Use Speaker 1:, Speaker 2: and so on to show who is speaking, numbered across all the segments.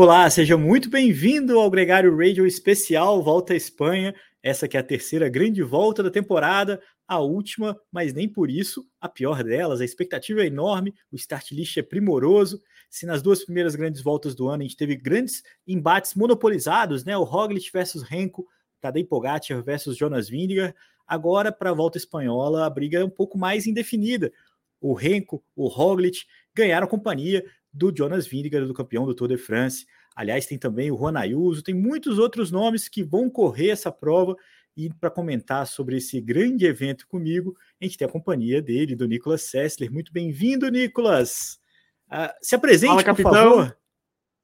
Speaker 1: Olá, seja muito bem-vindo ao Gregário Radio Especial Volta à Espanha. Essa que é a terceira grande volta da temporada, a última, mas nem por isso a pior delas. A expectativa é enorme, o start list é primoroso. Se nas duas primeiras grandes voltas do ano a gente teve grandes embates monopolizados, né? O Roglic versus Renko, Tadej Pogacar versus Jonas Vingegaard, agora para a volta espanhola a briga é um pouco mais indefinida. O Renko, o Roglic ganharam companhia do Jonas Vingegaard, do campeão do Tour de France. Aliás, tem também o Juan Ayuso, tem muitos outros nomes que vão correr essa prova. E para comentar sobre esse grande evento comigo, a gente tem a companhia dele, do Nicolas Sessler. Muito bem-vindo, Nicolas! Uh, se apresente, fala, capitão. por favor.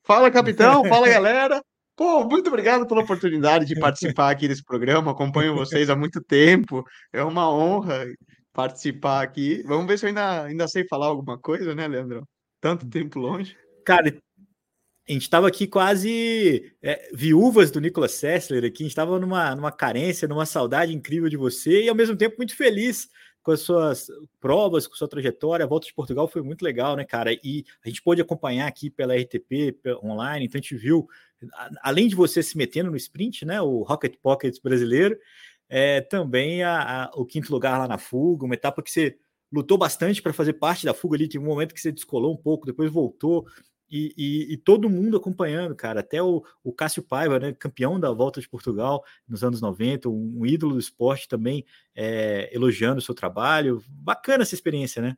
Speaker 2: Fala, capitão! Fala, galera! Pô, muito obrigado pela oportunidade de participar aqui desse programa. Acompanho vocês há muito tempo. É uma honra participar aqui. Vamos ver se eu ainda, ainda sei falar alguma coisa, né, Leandro? Tanto tempo longe.
Speaker 1: Cara, a gente estava aqui quase é, viúvas do Nicolas Sessler aqui, a gente estava numa, numa carência, numa saudade incrível de você e ao mesmo tempo muito feliz com as suas provas, com sua trajetória. A volta de Portugal foi muito legal, né, cara? E a gente pôde acompanhar aqui pela RTP online, então a gente viu, além de você se metendo no sprint, né, o Rocket Pockets brasileiro, é, também a, a, o quinto lugar lá na fuga, uma etapa que você lutou bastante para fazer parte da fuga ali. Teve um momento que você descolou um pouco, depois voltou. E, e, e, todo mundo acompanhando, cara. Até o, o Cássio Paiva, né, campeão da Volta de Portugal nos anos 90, um, um ídolo do esporte também é, elogiando o seu trabalho. Bacana essa experiência, né?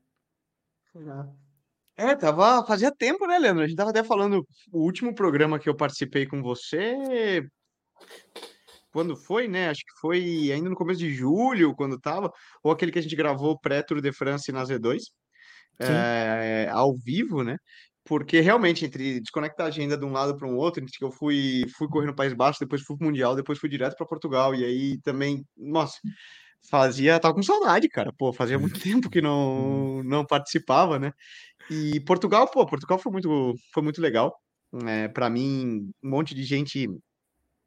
Speaker 2: É, tava, fazia tempo, né, Leandro? A gente tava até falando, o último programa que eu participei com você quando foi, né? Acho que foi ainda no começo de julho, quando tava, ou aquele que a gente gravou pré-Tour de France na Z2, é, ao vivo, né? Porque realmente, entre desconectar a agenda de um lado para um outro, entre que eu fui, fui correr no País Baixo, depois fui pro Mundial, depois fui direto para Portugal, e aí também, nossa, fazia, tava com saudade, cara, pô, fazia muito tempo que não, não participava, né? E Portugal, pô, Portugal foi muito, foi muito legal. É, para mim, um monte de gente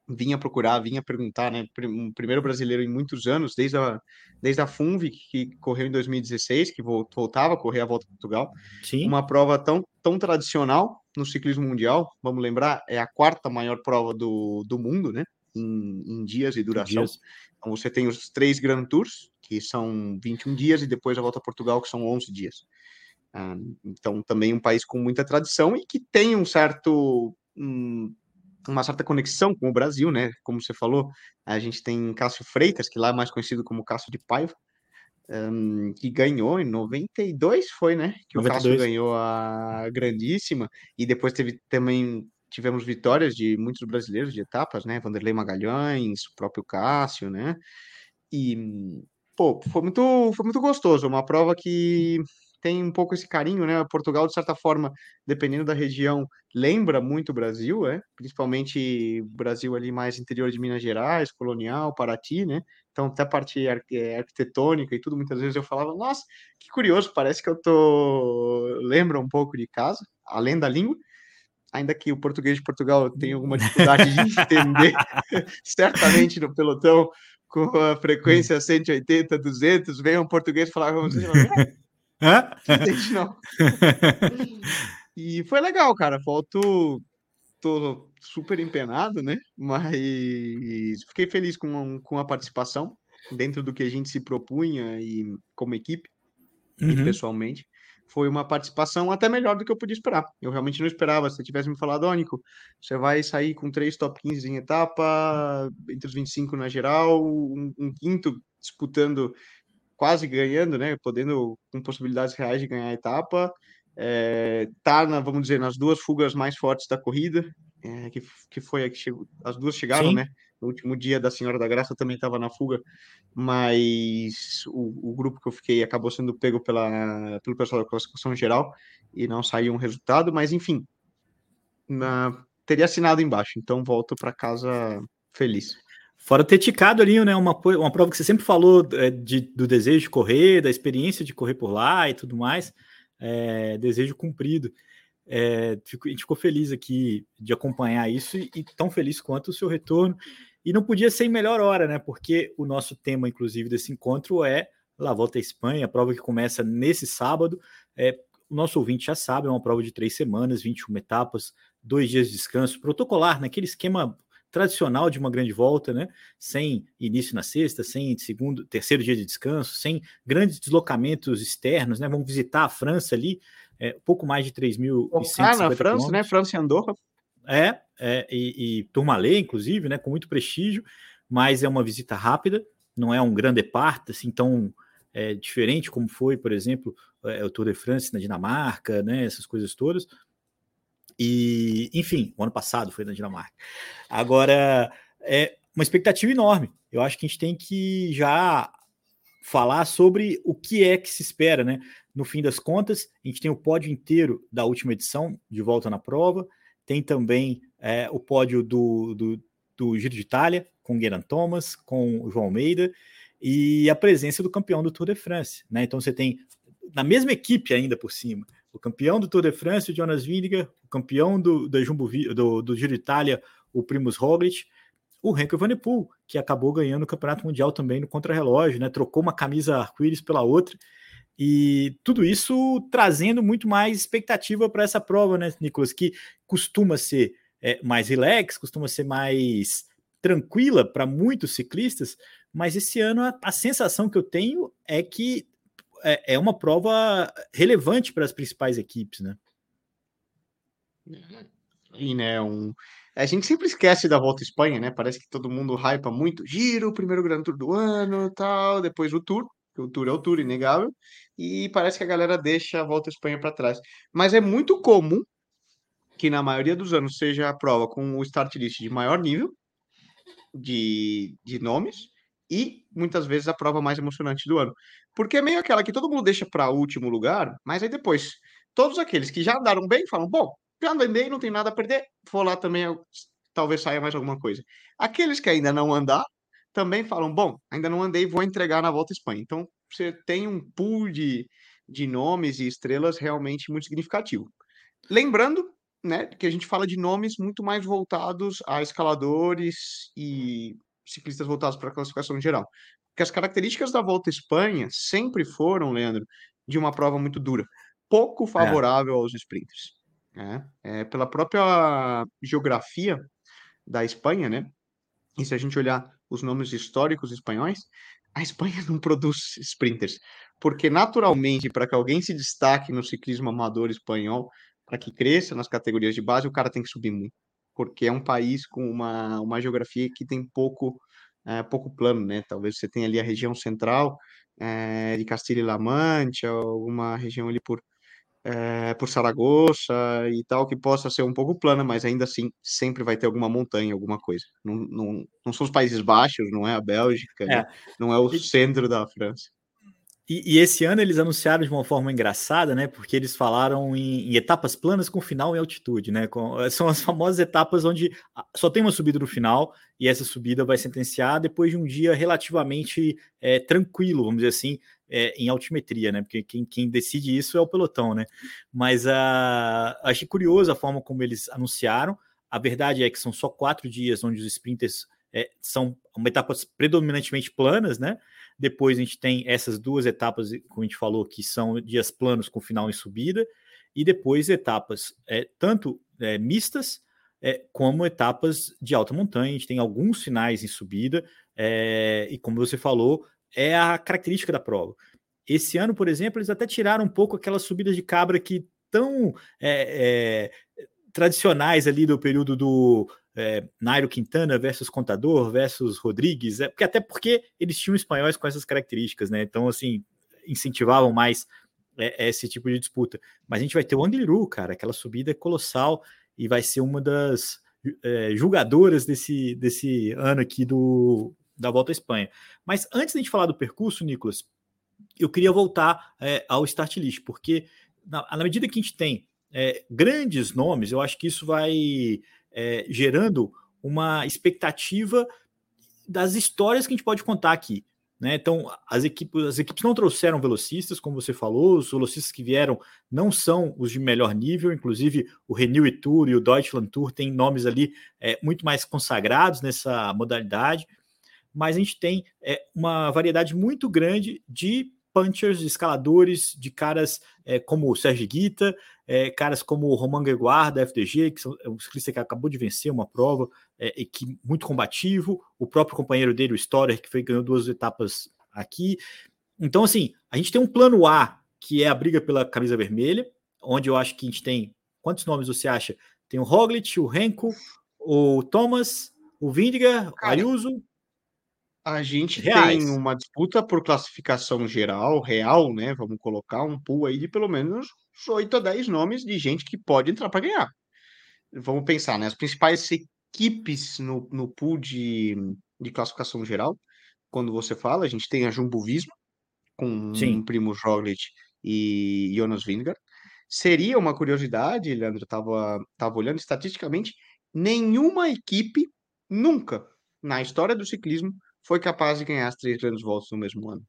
Speaker 2: vinha procurar, vinha perguntar, né? Um primeiro brasileiro em muitos anos, desde a, desde a FUNV, que correu em 2016, que voltava a correr a volta a Portugal. Sim. Uma prova tão, tão tradicional no ciclismo mundial, vamos lembrar, é a quarta maior prova do, do mundo, né? Em, em dias e duração. Dias. Então você tem os três Grand Tours, que são 21 dias, e depois a volta a Portugal, que são 11 dias. Ah, então, também um país com muita tradição e que tem um certo. Um, uma certa conexão com o Brasil, né? Como você falou, a gente tem Cássio Freitas, que lá é mais conhecido como Cássio de Paiva, um, que ganhou em 92, foi, né? Que 92. o Cássio ganhou a grandíssima, e depois teve também tivemos vitórias de muitos brasileiros de etapas, né? Vanderlei Magalhães, o próprio Cássio, né? E pô, foi muito, foi muito gostoso, uma prova que tem um pouco esse carinho, né? Portugal, de certa forma, dependendo da região, lembra muito o Brasil, é? principalmente Brasil ali mais interior de Minas Gerais, colonial, Paraty, né? Então, até a parte é, arquitetônica e tudo, muitas vezes eu falava, nossa, que curioso, parece que eu tô. lembra um pouco de casa, além da língua. Ainda que o português de Portugal tenha alguma dificuldade de entender, certamente no pelotão, com a frequência 180, 200, vem um português falar com você, Hã? Entende, não. e foi legal, cara. Faltou. Tô super empenado, né? Mas fiquei feliz com, com a participação dentro do que a gente se propunha e como equipe uhum. e pessoalmente. Foi uma participação até melhor do que eu podia esperar. Eu realmente não esperava. Se você tivesse me falado, Ônico, você vai sair com três top 15 em etapa, entre os 25 na geral, um, um quinto disputando quase ganhando, né? Podendo com possibilidades reais de ganhar a etapa. É, tá, na, vamos dizer, nas duas fugas mais fortes da corrida, é, que, que foi a que chegou, as duas chegaram, Sim. né? No último dia da Senhora da Graça também estava na fuga, mas o, o, grupo que eu fiquei acabou sendo pego pela, pelo pessoal da classificação geral e não saiu um resultado, mas enfim, na, teria assinado embaixo, então volto para casa feliz.
Speaker 1: Fora ter ticado ali, né? Uma, uma prova que você sempre falou é, de, do desejo de correr, da experiência de correr por lá e tudo mais. É, desejo cumprido. É, a gente ficou feliz aqui de acompanhar isso e, e, tão feliz quanto o seu retorno. E não podia ser em melhor hora, né? Porque o nosso tema, inclusive, desse encontro é La Volta à Espanha, a prova que começa nesse sábado. É, o nosso ouvinte já sabe, é uma prova de três semanas, 21 etapas, dois dias de descanso, protocolar, naquele esquema tradicional de uma grande volta, né? Sem início na sexta, sem segundo, terceiro dia de descanso, sem grandes deslocamentos externos, né? Vamos visitar a França ali, é, pouco mais de 3.150
Speaker 2: Ah, na França, né? França e Andorra.
Speaker 1: É, é e, e Tourmalet, inclusive, né? Com muito prestígio, mas é uma visita rápida, não é um grande parte, assim, tão é, diferente como foi, por exemplo, é, o Tour de France na Dinamarca, né? Essas coisas todas. E, enfim, o ano passado foi na Dinamarca. Agora, é uma expectativa enorme. Eu acho que a gente tem que já falar sobre o que é que se espera, né? No fim das contas, a gente tem o pódio inteiro da última edição, de volta na prova, tem também é, o pódio do, do, do, Giro de Itália, com Guerin Thomas, com o João Almeida, e a presença do campeão do Tour de France, né? Então você tem, na mesma equipe ainda por cima, o campeão do Tour de France, o Jonas Vingegaard, o campeão do, do, Jumbo, do, do Giro Itália, o Primus Roglic, o Henrique Vanepoel, que acabou ganhando o Campeonato Mundial também no contrarrelógio, né? Trocou uma camisa arco-íris pela outra. E tudo isso trazendo muito mais expectativa para essa prova, né, Nicolas? Que costuma ser é, mais relax, costuma ser mais tranquila para muitos ciclistas, mas esse ano a, a, sensação que eu tenho é que é, é uma prova relevante para as principais equipes, né?
Speaker 2: E, né, um... A gente sempre esquece da Volta à Espanha, né? Parece que todo mundo hypa muito. Giro, o primeiro Grand Tour do ano, tal, depois o Tour, que o Tour é o Tour, inegável, e parece que a galera deixa a Volta à Espanha para trás. Mas é muito comum que na maioria dos anos seja a prova com o start list de maior nível de, de nomes e muitas vezes a prova mais emocionante do ano. Porque é meio aquela que todo mundo deixa para último lugar, mas aí depois, todos aqueles que já andaram bem falam: bom, já andei não tem nada a perder, vou lá também, talvez saia mais alguma coisa. Aqueles que ainda não andar também falam: bom, ainda não andei, vou entregar na volta à Espanha. Então você tem um pool de, de nomes e estrelas realmente muito significativo. Lembrando né, que a gente fala de nomes muito mais voltados a escaladores e ciclistas voltados para a classificação geral. Porque as características da Volta à Espanha sempre foram, Leandro, de uma prova muito dura, pouco é. favorável é. aos sprinters. Né? É, pela própria geografia da Espanha, né? E se a gente olhar os nomes históricos espanhóis, a Espanha não produz sprinters, porque naturalmente, para que alguém se destaque no ciclismo amador espanhol, para que cresça nas categorias de base, o cara tem que subir muito porque é um país com uma, uma geografia que tem pouco, é, pouco plano, né? Talvez você tenha ali a região central é, de Castilha e La Mancha, alguma região ali por, é, por Saragoça e tal, que possa ser um pouco plana, mas ainda assim sempre vai ter alguma montanha, alguma coisa. Não, não, não são os Países Baixos, não é a Bélgica, né? não é o centro da França.
Speaker 1: E, e, esse ano eles anunciaram de uma forma engraçada, né? Porque eles falaram em, em etapas planas com final em altitude, né? Com, são as famosas etapas onde só tem uma subida no final e essa subida vai sentenciar depois de um dia relativamente é, tranquilo, vamos dizer assim, é, em altimetria, né? Porque quem, quem, decide isso é o pelotão, né? Mas uh, achei curioso a forma como eles anunciaram. A verdade é que são só quatro dias onde os sprinters é, são etapas predominantemente planas, né? Depois a gente tem essas duas etapas, como a gente falou, que são dias planos com final em subida, e depois etapas é, tanto é, mistas é, como etapas de alta montanha. A gente tem alguns finais em subida, é, e como você falou, é a característica da prova. Esse ano, por exemplo, eles até tiraram um pouco aquelas subidas de cabra que tão é, é, tradicionais ali do período do é, Nairo Quintana versus Contador versus Rodrigues, é, porque, até porque eles tinham espanhóis com essas características, né? Então, assim, incentivavam mais é, esse tipo de disputa. Mas a gente vai ter o Angliru, cara, aquela subida é colossal e vai ser uma das é, julgadoras desse, desse ano aqui do, da Volta à Espanha. Mas antes de a gente falar do percurso, Nicolas, eu queria voltar é, ao start list, porque na, na medida que a gente tem é, grandes nomes, eu acho que isso vai é, gerando uma expectativa das histórias que a gente pode contar aqui. Né? Então, as equipes, as equipes não trouxeram velocistas, como você falou, os velocistas que vieram não são os de melhor nível, inclusive o Renew Tour e o Deutschland Tour têm nomes ali é, muito mais consagrados nessa modalidade, mas a gente tem é, uma variedade muito grande de punchers, de escaladores, de caras é, como o Sérgio Guita, é, caras como o Roman Gregoire da FDG, que é um ciclista que acabou de vencer uma prova é, e que muito combativo, o próprio companheiro dele, o Storer, que foi, ganhou duas etapas aqui. Então, assim, a gente tem um plano A, que é a briga pela camisa vermelha, onde eu acho que a gente tem. Quantos nomes você acha? Tem o Roglic, o Renko, o Thomas, o Vindiga, o Ayuso.
Speaker 2: A gente Reais. tem uma disputa por classificação geral, real, né? Vamos colocar um pool aí de pelo menos 8 a 10 nomes de gente que pode entrar para ganhar. Vamos pensar, né? As principais equipes no, no pool de, de classificação geral, quando você fala, a gente tem a Jumbo Visma, com Sim. um primo Roglic e Jonas Vingegaard. Seria uma curiosidade, Leandro, estava tava olhando estatisticamente, nenhuma equipe nunca na história do ciclismo foi capaz de ganhar as três grandes voltas no mesmo ano,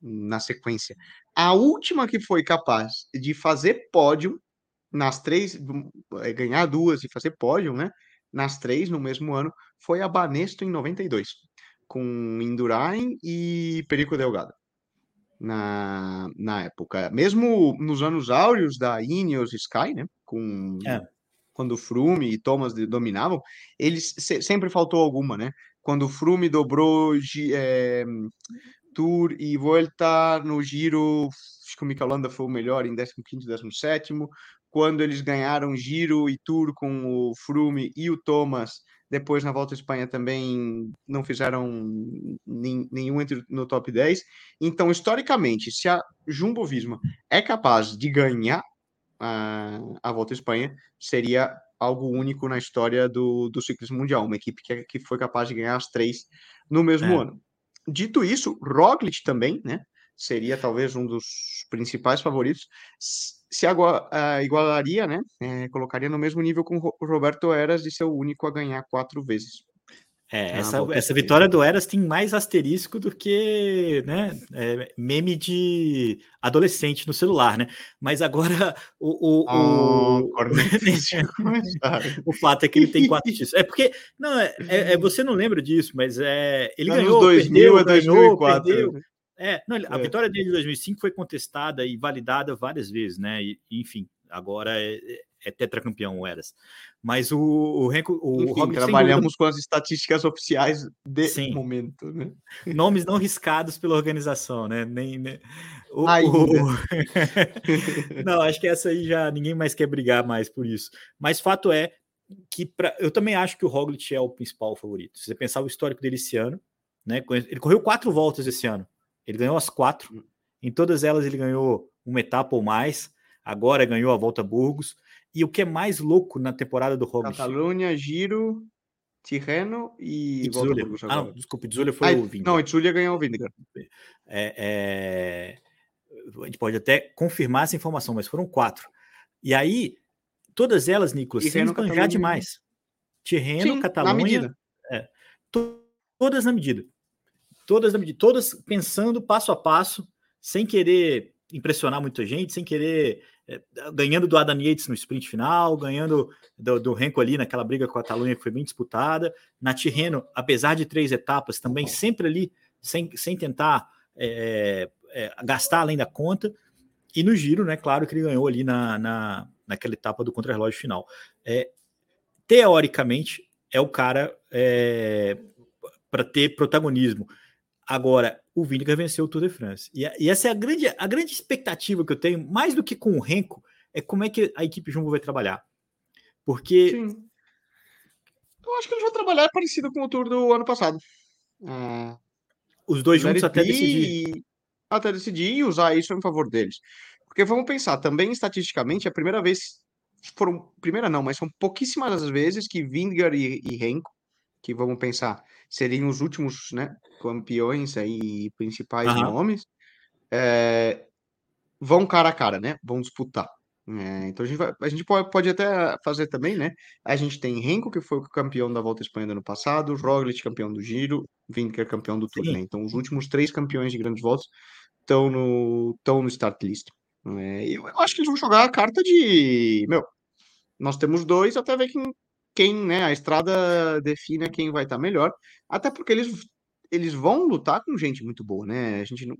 Speaker 2: na sequência. A última que foi capaz de fazer pódio nas três, é, ganhar duas e fazer pódio, né? Nas três no mesmo ano, foi a Banesto em 92, com Indurain e Perico Delgado na, na época. Mesmo nos anos áureos da Ineos Sky, né? Com, é. Quando o Froome e Thomas dominavam, eles se, sempre faltou alguma, né? Quando o Froome dobrou é, Tour e Volta no Giro, acho que o Mikel Landa foi o melhor em 15º, 17 Quando eles ganharam Giro e Tour com o Froome e o Thomas, depois na Volta à Espanha também não fizeram nenhum entre no top 10. Então, historicamente, se a Jumbo Visma é capaz de ganhar a, a Volta à Espanha, seria algo único na história do, do ciclismo mundial, uma equipe que, que foi capaz de ganhar as três no mesmo é. ano. Dito isso, Roglic também, né? Seria talvez um dos principais favoritos se uh, igualaria, né? É, colocaria no mesmo nível com o Roberto Eras de ser o único a ganhar quatro vezes.
Speaker 1: É, ah, essa, essa vitória do Eras tem mais asterisco do que né, é, meme de adolescente no celular, né? Mas agora o. o, oh, o... o fato é que ele tem quatro títulos. É porque. Não, é, é, é, você não lembra disso, mas é, ele Anos ganhou. 2000 perdeu, a 2004. Ganhou, perdeu, é, não, a é. vitória dele de 2005 foi contestada e validada várias vezes, né? E, enfim, agora é, tetracampeão o Eras. Mas o, o Renko. O
Speaker 2: Enfim, trabalhamos com as estatísticas oficiais de Sim. momento, né?
Speaker 1: Nomes não riscados pela organização, né? Nem, nem... O, o... não, acho que essa aí já ninguém mais quer brigar mais por isso. Mas fato é que pra... eu também acho que o Roglic é o principal favorito. Se você pensar o histórico dele esse ano, né? Ele correu quatro voltas esse ano. Ele ganhou as quatro. Hum. Em todas elas ele ganhou uma etapa ou mais. Agora ganhou a Volta a Burgos. E o que é mais louco na temporada do Roglic?
Speaker 2: Catalunha, Giro, Tirreno e
Speaker 1: Volta a Burgos. Ah, não, desculpa, Itzulia foi o
Speaker 2: Vingegaard. Não, Itzulia ganhou o Vingegaard.
Speaker 1: É, é... A gente pode até confirmar essa informação, mas foram quatro. E aí, todas elas, Nicolas, sem esbanjar demais. Tirreno, Sim, Catalunha. Na medida. É, todas na medida todas, todas pensando passo a passo, sem querer impressionar muita gente, sem querer é, ganhando do Adam Yates no sprint final, ganhando do, do Renko ali naquela briga com a Catalunha que foi bem disputada, na Tirreno, apesar de três etapas, também sempre ali sem, sem tentar é, é, gastar além da conta, e no giro, né, claro que ele ganhou ali na, na, naquela etapa do contra-relógio final. É, teoricamente, é o cara é, para ter protagonismo. Agora, o Vinegar venceu o Tour de France. E, e, essa é a grande, a grande expectativa que eu tenho, mais do que com o Renko, é como é que a equipe Jumbo vai trabalhar. Porque. Sim.
Speaker 2: Eu acho que eles vão trabalhar parecido com o Tour do ano passado.
Speaker 1: É... Os dois juntos até decidir.
Speaker 2: Até decidir e usar isso em favor deles. Porque vamos pensar, também estatisticamente, é a primeira vez. Foram. Primeira não, mas são pouquíssimas as vezes que Vingar e, e Renko, que vamos pensar seriam os últimos né, campeões aí, principais uhum. nomes, é, vão cara a cara, né? Vão disputar. É, então a gente, vai, a gente pode, pode, até fazer também, né? A gente tem Renko, que foi o campeão da Volta à Espanha do ano passado, Roglic, campeão do Giro, Vinker, campeão do Tour, né? Então os últimos três campeões de grandes voltas estão no, estão no start list. É, eu, eu acho que eles vão jogar a carta de. Meu, nós temos dois, até ver quem, quem, né, a estrada define quem vai estar melhor, até porque eles, eles vão lutar com gente muito boa, né? A gente não,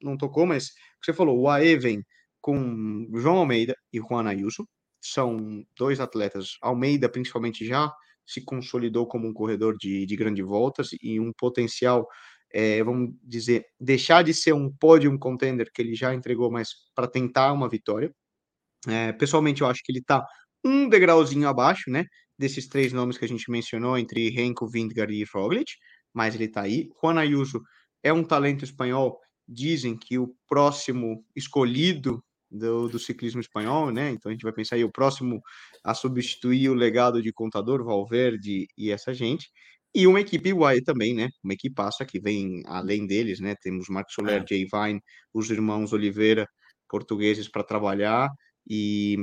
Speaker 2: não, tocou, mas você falou, o AE vem com João Almeida e Juan Ayuso. São dois atletas. Almeida, principalmente, já se consolidou como um corredor de, de grandes voltas e um potencial, é, vamos dizer, deixar de ser um podium contender que ele já entregou, mas para tentar uma vitória. É, pessoalmente, eu acho que ele está um degrauzinho abaixo, né? Desses três nomes que a gente mencionou, entre Renko, Vindgar e Roglic, mas ele está aí. Juan Ayuso é um talento espanhol. Dizem que o próximo escolhido do, do, ciclismo espanhol, né? Então a gente vai pensar aí o próximo a substituir o legado de Contador, Valverde e essa gente. E uma equipe UAE também, né? Uma equipe passa que vem além deles, né? Temos Marcos Soler, é. Jay Vine, os irmãos Oliveira, portugueses para trabalhar e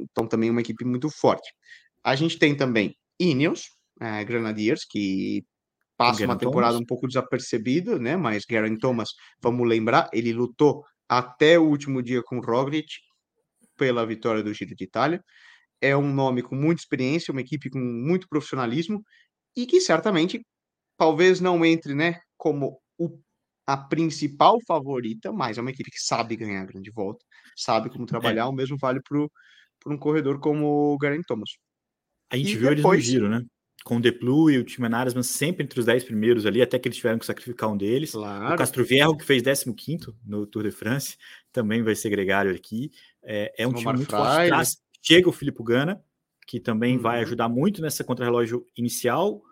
Speaker 2: então também uma equipe muito forte. A gente tem também Ineos, é, Grenadiers, que passa uma temporada Thomas. um pouco desapercebida, né? Mas Garen Thomas, vamos lembrar, ele lutou até o último dia com Roglic pela vitória do Giro de Itália. É um nome com muita experiência, uma equipe com muito profissionalismo e que certamente talvez não entre, né, como o, a principal favorita, mas é uma equipe que sabe ganhar a grande volta, sabe como trabalhar. É. O mesmo vale para um corredor como o Garen Thomas.
Speaker 1: A gente e viu depois, eles no giro, né? com o Deplu e o Timenares, mas sempre entre os 10 primeiros ali, até que eles tiveram que sacrificar um deles. Claro. O Castro Vierro, que fez 15 no Tour de France, também vai ser gregário aqui. É, é um o time muito forte. Traz, chega o Filipe Gana, que também uhum. vai ajudar muito nessa contrarrelógio inicial.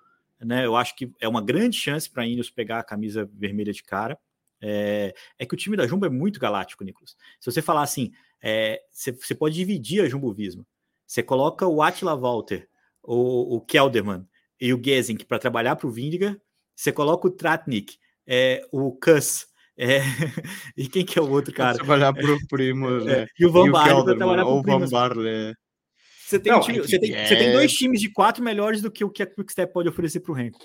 Speaker 1: Né? Eu acho que é uma grande chance para a Ineos pegar a camisa vermelha de cara. É, é, que o time da Jumbo é muito galáctico, Nicolas. Se você falar assim, é, você, você pode dividir a Jumbo Visma. Você coloca o Attila Walter o, o Kelderman e o Gesink para trabalhar para o Vindiga, você coloca o Tratnik, é, o Kuss, é, e quem que é o outro cara?
Speaker 2: Trabalhar para o Primo, é,
Speaker 1: né? E o Van Barle para trabalhar para o Primo. Você tem,
Speaker 2: Não,
Speaker 1: um time, você, tem, é... você tem dois times de quatro melhores do que o que a Quickstep pode oferecer para o Renko.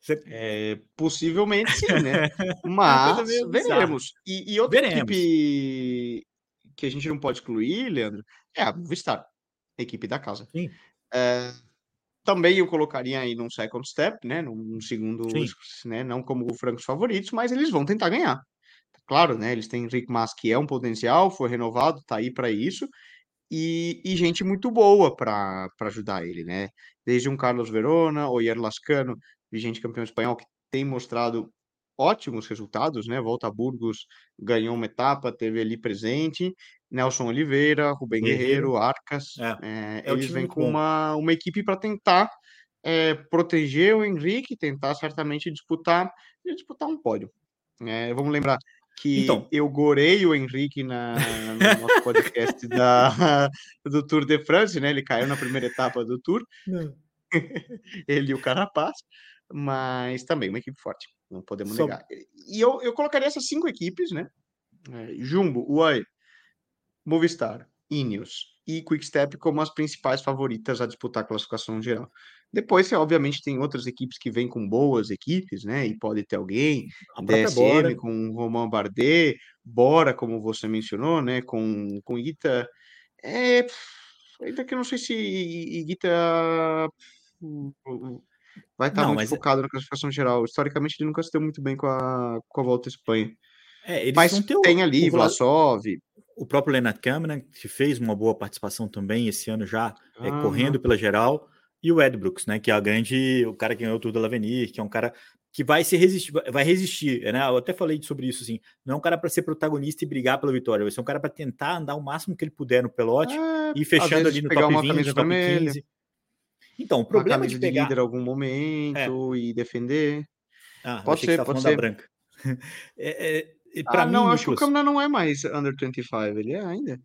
Speaker 2: Você... É, possivelmente sim, né? Mas veremos. E, e outra veremos. equipe que a gente não pode excluir, Leandro, é a Movistar, a equipe da casa. Sim. É, também eu colocaria aí num second step, né? Num segundo, Sim. né? Não como francos favoritos, mas eles vão tentar ganhar. Claro, né? Eles têm Rick Mas, que é um potencial, foi renovado, tá aí para isso. E, e, gente muito boa para ajudar ele, né? Desde um Carlos Verona, Oyer Lascano, vigente campeão espanhol, que tem mostrado ótimos resultados, né? Volta a Burgos ganhou uma etapa, teve ali presente. Nelson Oliveira, Rubem Guerreiro, Guerreiro Arcas. É, é, é eles vêm com uma, uma equipe para tentar é, proteger o Henrique, tentar certamente disputar disputar um pódio. É, vamos lembrar que então, eu gorei o Henrique na, no nosso podcast da, do Tour de France, né? Ele caiu na primeira etapa do Tour. Ele e o Carapaz, mas também uma equipe forte não podemos Só... negar. E eu, eu colocaria essas cinco equipes, né? É, Jumbo, UAE, Movistar, Ineos e Quickstep como as principais favoritas a disputar a classificação geral. Depois, você, obviamente, tem outras equipes que vêm com boas equipes, né? E pode ter alguém, a DSM Bora. com Romain Bardet, Bora, como você mencionou, né? Com, com Ita. É, ainda que eu não sei se Ita vai estar muito mas... É focado na classificação geral. Historicamente, ele nunca se deu muito bem com a, com a volta à Espanha. É, mas tem ali, o Vlasov.
Speaker 1: O próprio Leonard Câmara, que fez uma boa participação também esse ano já, é, ah, é, correndo pela geral. E o Ed Brooks, né? Que é a grande, o cara que ganhou o Tour de l'Avenir, que é um cara que vai se resistir, vai resistir, né? Eu até falei sobre isso assim. Não é um cara para ser protagonista e brigar pela vitória, vai ser um cara para tentar andar o máximo que ele puder no pelote é, e fechando ali no top 20, top 15.
Speaker 2: Então, o problema de pegar... de líder em algum momento é. e defender.
Speaker 1: Ah, pode ser, pode ser. branca.
Speaker 2: é, é, ah, mim, não, acho que o Câmara não é mais under 25, ele é ainda.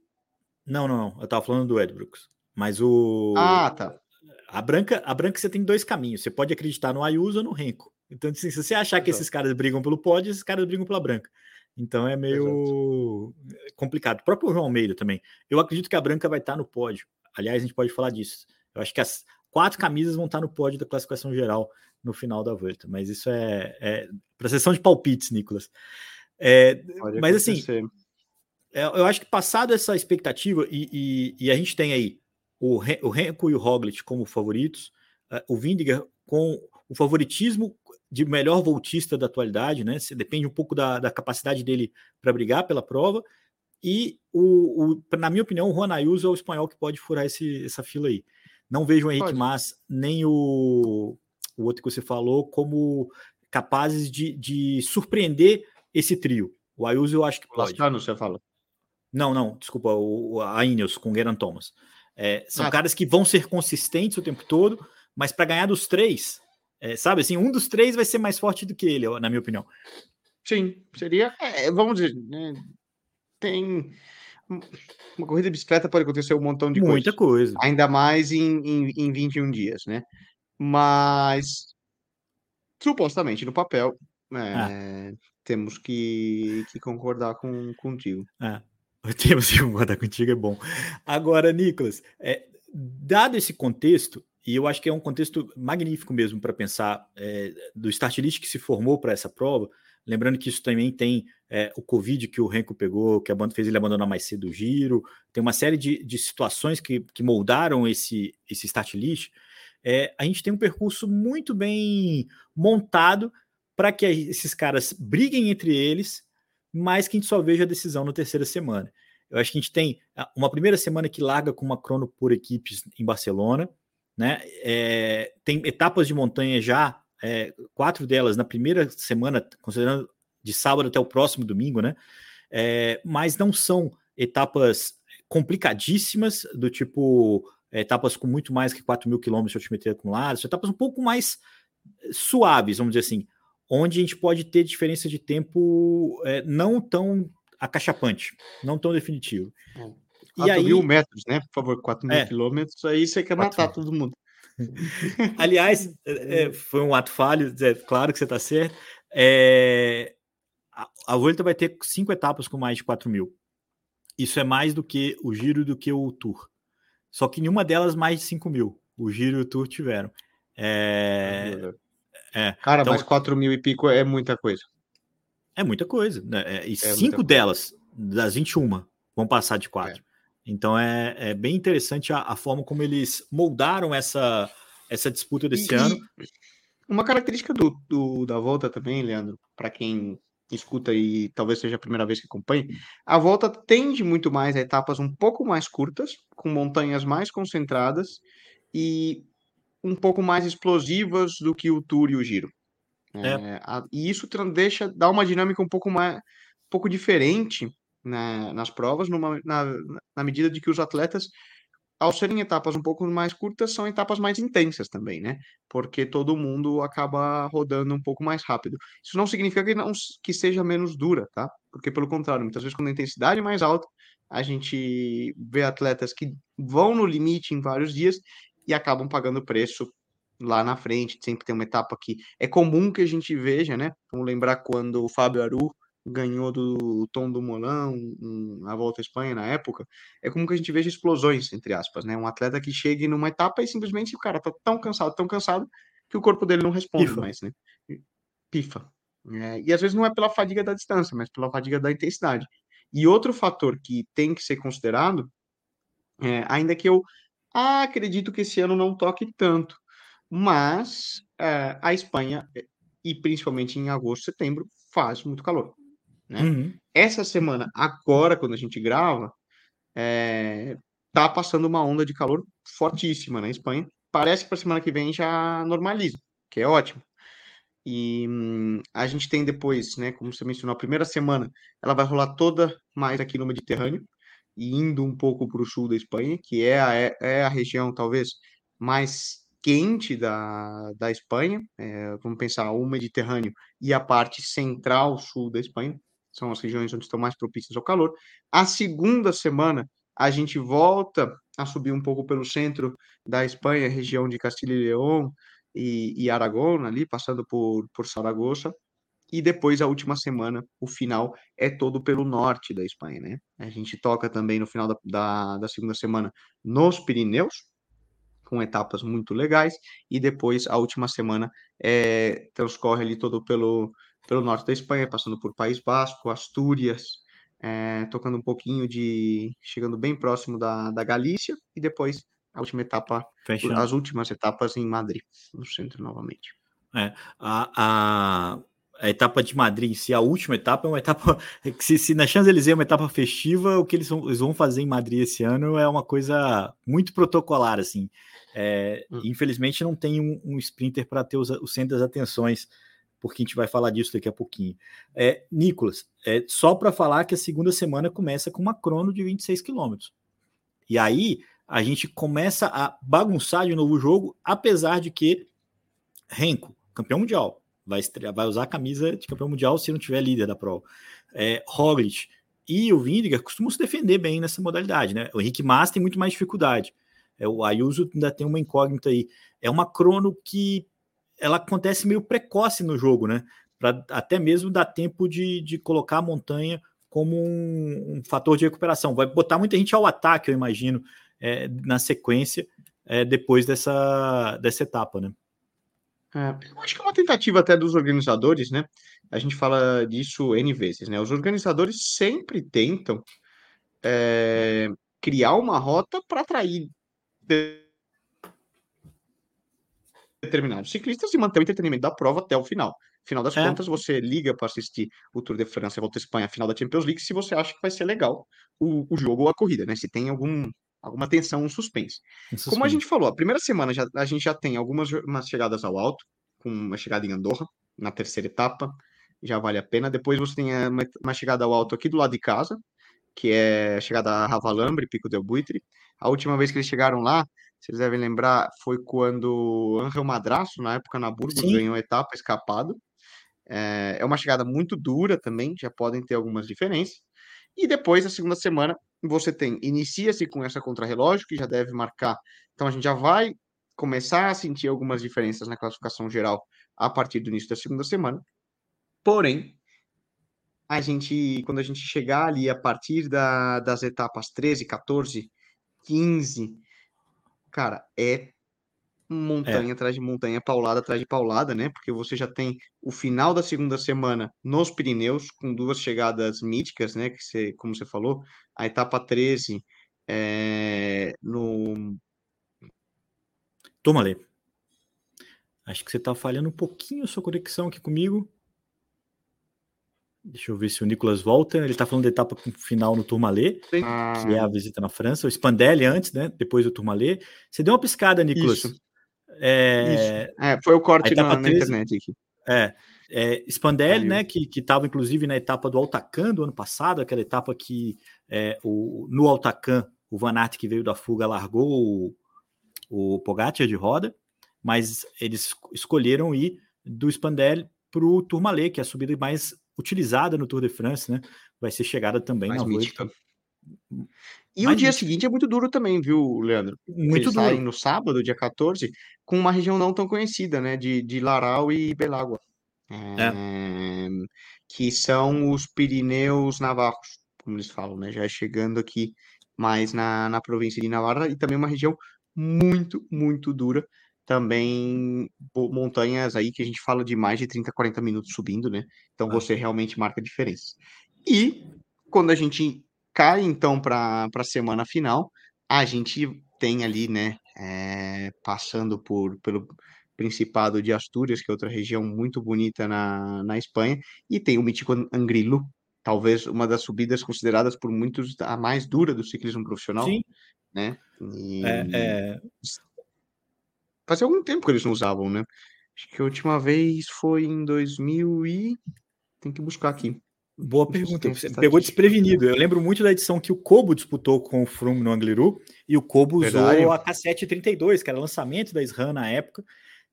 Speaker 1: Não, não, não. Eu tava falando do Ed Brooks. Mas o.
Speaker 2: Ah, tá.
Speaker 1: A branca, a branca você tem dois caminhos. Você pode acreditar no Ayuso ou no Renko. Então, assim, se você achar que esses caras brigam pelo pódio, esses caras brigam pela branca. Então é meio Exato. complicado. O próprio João Almeida também. Eu acredito que a branca vai estar no pódio. Aliás, a gente pode falar disso. Eu acho que as, quatro camisas vão estar no pódio da classificação geral no final da volta. Mas isso é, é para sessão de palpites, Nicolas. É, mas assim, é, eu acho que passado essa expectativa, e, e, e a gente tem aí o, o Renko e o Roglic como favoritos, uh, o Vindiger com o favoritismo de melhor voltista da atualidade, né? Você depende um pouco da, da capacidade dele para brigar pela prova. E, o, o, na minha opinião, o Juan Ayuso é o espanhol que pode furar esse, essa fila aí. Não vejo o Henrique pode. Mas nem o, o outro que você falou como capazes de, de surpreender esse trio. O Ayuso eu acho que pode.
Speaker 2: Lascano, você fala?
Speaker 1: Não, não, desculpa, o, a Ineos com o Geran Thomas. É, são ah. caras que vão ser consistentes o tempo todo, mas para ganhar dos três, é, sabe assim, um dos três vai ser mais forte do que ele, na minha opinião.
Speaker 2: Sim, seria, é, vamos dizer, né, tem uma corrida de bicicleta pode acontecer um montão de
Speaker 1: Muita coisa.
Speaker 2: coisa. Ainda mais em, em, em 21 dias, né? Mas supostamente no papel, é, temos que, que concordar com, contigo.
Speaker 1: É. Temos que concordar contigo, é bom. Agora, Nicolas, é, dado esse contexto, e eu acho que é um contexto magnífico mesmo para pensar é, do start list que se formou para essa prova. Lembrando que isso também tem é, o Covid que o Renko pegou, que a banda fez ele abandonar mais cedo o giro. Tem uma série de, de situações que, que moldaram esse, esse start list. É, a gente tem um percurso muito bem montado para que esses caras briguem entre eles, mas que a gente só veja a decisão na terceira semana. Eu acho que a gente tem ah, uma primeira semana que larga com uma crono por equipes em Barcelona, né? É, tem etapas de montanha já, é, quatro delas na primeira semana, considerando de sábado até o próximo domingo, né? É, mas não são etapas complicadíssimas, do tipo é, etapas com muito mais que 4 mil quilômetros de altimetria acumulada, são etapas um pouco mais suaves, vamos dizer assim, onde a gente pode ter diferença de tempo é, não tão acachapante, não tão definitivo.
Speaker 2: É. 4 aí, mil metros, né? Por favor, 4 mil é, quilômetros, aí você quer matar todo mundo.
Speaker 1: Aliás, é, é, foi um ato falho, é, claro que você está certo. É, a, a Volta vai ter cinco etapas com mais de 4 mil. Isso é mais do que o Giro do que o Tour. Só que nenhuma delas mais de 5 mil. O Giro e o Tour tiveram. É,
Speaker 2: é, Cara, então, mas 4 mil e pico é muita coisa.
Speaker 1: É muita coisa. Né? E é cinco delas, das 21, vão passar de 4. Então é, é bem interessante a, a, forma como eles moldaram essa, essa disputa desse e, ano.
Speaker 2: Uma característica do, do, da volta também, Leandro, para quem escuta e talvez seja a primeira vez que acompanhe, a volta tende muito mais a etapas um pouco mais curtas, com montanhas mais concentradas e um pouco mais explosivas do que o Tour e o Giro. É. É, a, e isso deixa, dá uma dinâmica um pouco mais, um pouco diferente né, nas provas, numa, na, na medida de que os atletas, ao serem etapas um pouco mais curtas, são etapas mais intensas também, né? Porque todo mundo acaba rodando um pouco mais rápido. Isso não significa que, não, que seja menos dura, tá? Porque, pelo contrário, muitas vezes, quando a intensidade é mais alta, a gente vê atletas que vão no limite em vários dias e acabam pagando preço lá na frente. Sempre tem uma etapa que é comum que a gente veja, né? Vamos lembrar quando o Fábio Aru ganhou do Tom do Molão um, a Volta à Espanha na época, é como que a gente veja explosões, entre aspas, né? Um atleta que chegue numa etapa e simplesmente o cara tá tão cansado, tão cansado, que o corpo dele não responde Pifa. mais, né? Pifa. É, e às vezes não é pela fadiga da distância, mas pela fadiga da intensidade. E outro fator que tem que ser considerado, é, ainda que eu acredito que esse ano não toque tanto, mas é, a Espanha, e principalmente em agosto, setembro, faz muito calor. Né? Uhum. Essa semana, agora, quando a gente grava, é, tá passando uma onda de calor fortíssima na Espanha. Parece que para semana que vem já normaliza, que é ótimo. E hum, a gente tem depois, né, como você mencionou, a primeira semana, ela vai rolar toda mais aqui no Mediterrâneo e indo um pouco para o sul da Espanha, que é a, é a região talvez mais quente da, da Espanha. É, vamos pensar o Mediterrâneo e a parte central sul da Espanha são as regiões onde estão mais propícias ao calor. A segunda semana, a gente volta a subir um pouco pelo centro da Espanha, região de Castilha e León e, e Aragão, ali, passando por, por Saragoça. E depois, a última semana, o final é todo pelo norte da Espanha, né? A gente toca também no final da, da, da segunda semana nos Pirineus, com etapas muito legais, e depois a última semana é, transcorre ali todo pelo, pelo norte da Espanha, passando por País Basco, Astúrias, é, tocando um pouquinho de. chegando bem próximo da, da Galícia, e depois a última etapa, Fechando. as últimas etapas em Madrid, no centro novamente.
Speaker 1: É, a, a, a etapa de Madrid, se a última etapa é uma etapa se, se na Champs-Élysées é uma etapa festiva, o que eles vão, eles vão, fazer em Madrid esse ano é uma coisa muito protocolar, assim. É, hum. Infelizmente não tem um, um sprinter para ter os, o centro das atenções, porque a gente vai falar disso daqui a pouquinho. É, Nicolas, é, só para falar que a segunda semana começa com uma crono de 26 quilômetros. E aí a gente começa a bagunçar de novo o jogo, apesar de que Renko, campeão mundial, vai, vai usar a camisa de campeão mundial se não tiver líder da prova. É, Roglic e o Vindiger costumam se defender bem nessa modalidade, né? O Henrique Mas tem muito mais dificuldade. É, o Ayuso ainda tem uma incógnita aí. É uma crono que ela acontece meio precoce no jogo, né? Para até mesmo dar tempo de, de colocar a montanha como um, um, fator de recuperação. Vai botar muita gente ao ataque, eu imagino, é, na sequência, é, depois dessa, dessa etapa, né?
Speaker 2: É, eu acho que é uma tentativa até dos organizadores, né? A gente fala disso N vezes, né? Os organizadores sempre tentam é, criar uma rota para atrair determinados ciclistas e manter o entretenimento da prova até o final. Final das é. contas, você liga para assistir o Tour de France, a Volta à Espanha, final da Champions League, se você acha que vai ser legal o, o jogo ou a corrida, né? Se tem algum, alguma tensão, um suspense. um suspense. Como a gente falou, a primeira semana já, a gente já tem algumas umas chegadas ao alto, com uma chegada em Andorra, na terceira etapa, já vale a pena. Depois você tem uma, uma chegada ao alto aqui do lado de casa, que é a chegada a Ravalambre, Pico del Buitre. A última vez que eles chegaram lá, vocês devem lembrar, foi quando Angel Madraço, na época na Burgos, Sim. ganhou a etapa escapado. É, é uma chegada muito dura também, já podem ter algumas diferenças. E depois, a segunda semana, você tem, inicia-se com essa contrarrelógio, que já deve marcar. Então, a gente já vai começar a sentir algumas diferenças na classificação geral a partir do início da segunda semana. Porém, a gente, quando a gente chegar ali a partir da, das etapas 13, 14, 15, cara, é montanha é. atrás de montanha, paulada atrás de paulada, né? Porque você já tem o final da segunda semana nos Pirineus, com duas chegadas míticas, né? Que você, como você falou, a etapa 13 é, no.
Speaker 1: Toma, Lê. Acho que você está falhando um pouquinho a sua conexão aqui comigo. Deixa eu ver se o Nicolas volta. Ele está falando da etapa final no Tourmalet, ah. que é a visita na França. O Spandelli antes, né? Depois do Tourmalet. Você deu uma piscada, Nicolas. Isso.
Speaker 2: É, é, foi o corte na, 13, na, internet aqui.
Speaker 1: É, é Spandelli, né, que estava inclusive na etapa do Altacan do ano passado, aquela etapa que é, o, no Altacan o Van Aert que veio da fuga largou o, o Pogacar de roda, mas eles escolheram ir do Spandelli para o Tourmalet, que é a subida mais utilizada no Tour de France, né? Vai ser chegada também mais na mítica. Volta.
Speaker 2: E Mas o dia seguinte é muito duro também, viu, Leandro?
Speaker 1: Muito Eles duro.
Speaker 2: saem no sábado, dia 14, com uma região não tão conhecida, né? De, de Laral e Belágua. É, é. Que são os Pirineus Navarros, como eles falam, né? Já chegando aqui mais na, na província de Navarra, e também uma região muito, muito dura. Também montanhas aí que a gente fala de mais de 30, 40 minutos subindo, né? Então ah. você realmente marca a diferença. E quando a gente cai então para a semana final, a gente tem ali, né, é, passando por pelo Principado de Astúrias, que é outra região muito bonita na, na Espanha, e tem o mítico Angrilo, talvez uma das subidas consideradas por muitos a mais dura do ciclismo profissional, Sim. né?
Speaker 1: E... É, é...
Speaker 2: Fazia algum tempo que eles não usavam, né? Acho que a última vez foi em 2000 e tem que buscar aqui.
Speaker 1: Boa pergunta. Você pegou desprevenido. Eu lembro muito da edição que o Kobo disputou com o Froome no Angliru e o Kobo Verdade. usou a K732, que era lançamento da SRAM na época.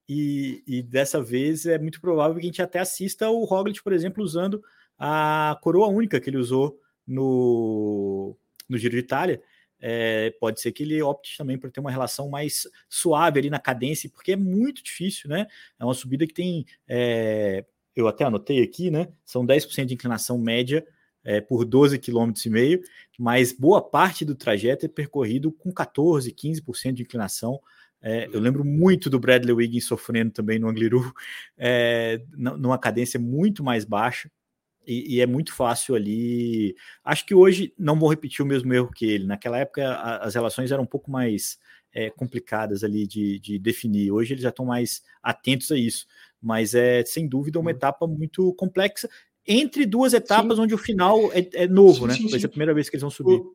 Speaker 1: E, e, dessa vez é muito provável que a gente até assista o Roglic, por exemplo, usando a coroa única que ele usou no, no Giro de Itália. É, pode ser que ele opte também por ter uma relação mais suave ali na cadência, porque é muito difícil, né? É uma subida que tem é, eu até anotei aqui, né? São 10% de inclinação média é, por 12,5 km, mas boa parte do trajeto é percorrido com 14, 15% de inclinação. É, eu lembro muito do Bradley Wiggins sofrendo também no Angliru, é, numa cadência muito mais baixa, e, e, é muito fácil ali. Acho que hoje não vou repetir o mesmo erro que ele. Naquela época a, as relações eram um pouco mais é, complicadas ali de, de definir. Hoje eles já estão mais atentos a isso mas é sem dúvida uma etapa muito complexa entre duas etapas sim. onde o final é, é novo, sim, né? Sim, Vai ser a primeira vez que eles vão subir. O...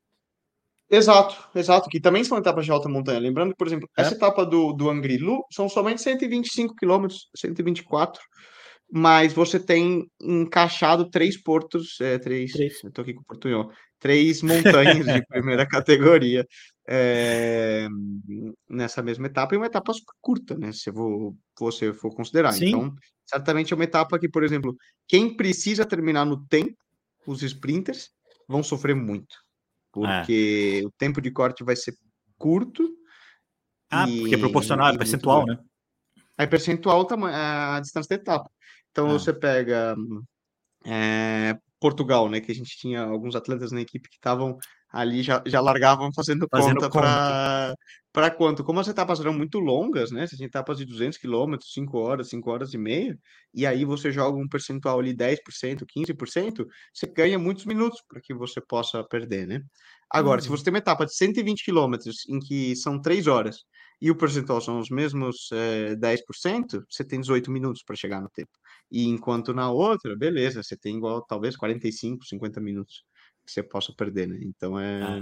Speaker 2: Exato, exato, que também são etapas de alta montanha. Lembrando que, por exemplo, é. essa etapa do, do Angrilu são somente 125 quilômetros, 124 mas você tem encaixado três portos, é, três, três. eu tô aqui com o portunhol, três montanhas de primeira categoria é, nessa mesma etapa, e uma etapa curta, né, se vou, você for considerar. Sim. Então, certamente é uma etapa que, por exemplo, quem precisa terminar no tempo, os sprinters, vão sofrer muito, porque é. o tempo de corte vai ser curto.
Speaker 1: Ah, porque é proporcional, é percentual, né?
Speaker 2: É percentual a distância da etapa. Então ah. você pega é, Portugal, né? Que a gente tinha alguns atletas na equipe que estavam ali, já, já largavam fazendo, fazendo conta para para quanto? Como as etapas eram muito longas, né? Você tinha etapas de 200 quilômetros, 5 horas, 5 horas e meia, e aí você joga um percentual ali 10%, 15%, você ganha muitos minutos para que você possa perder, né? Agora, uhum. se você tem uma etapa de 120 quilômetros em que são 3 horas e o percentual são os mesmos é, 10%, você tem 18 minutos para chegar no tempo. E enquanto na outra, beleza, você tem igual talvez 45, 50 minutos que você possa perder, né? Então é ah.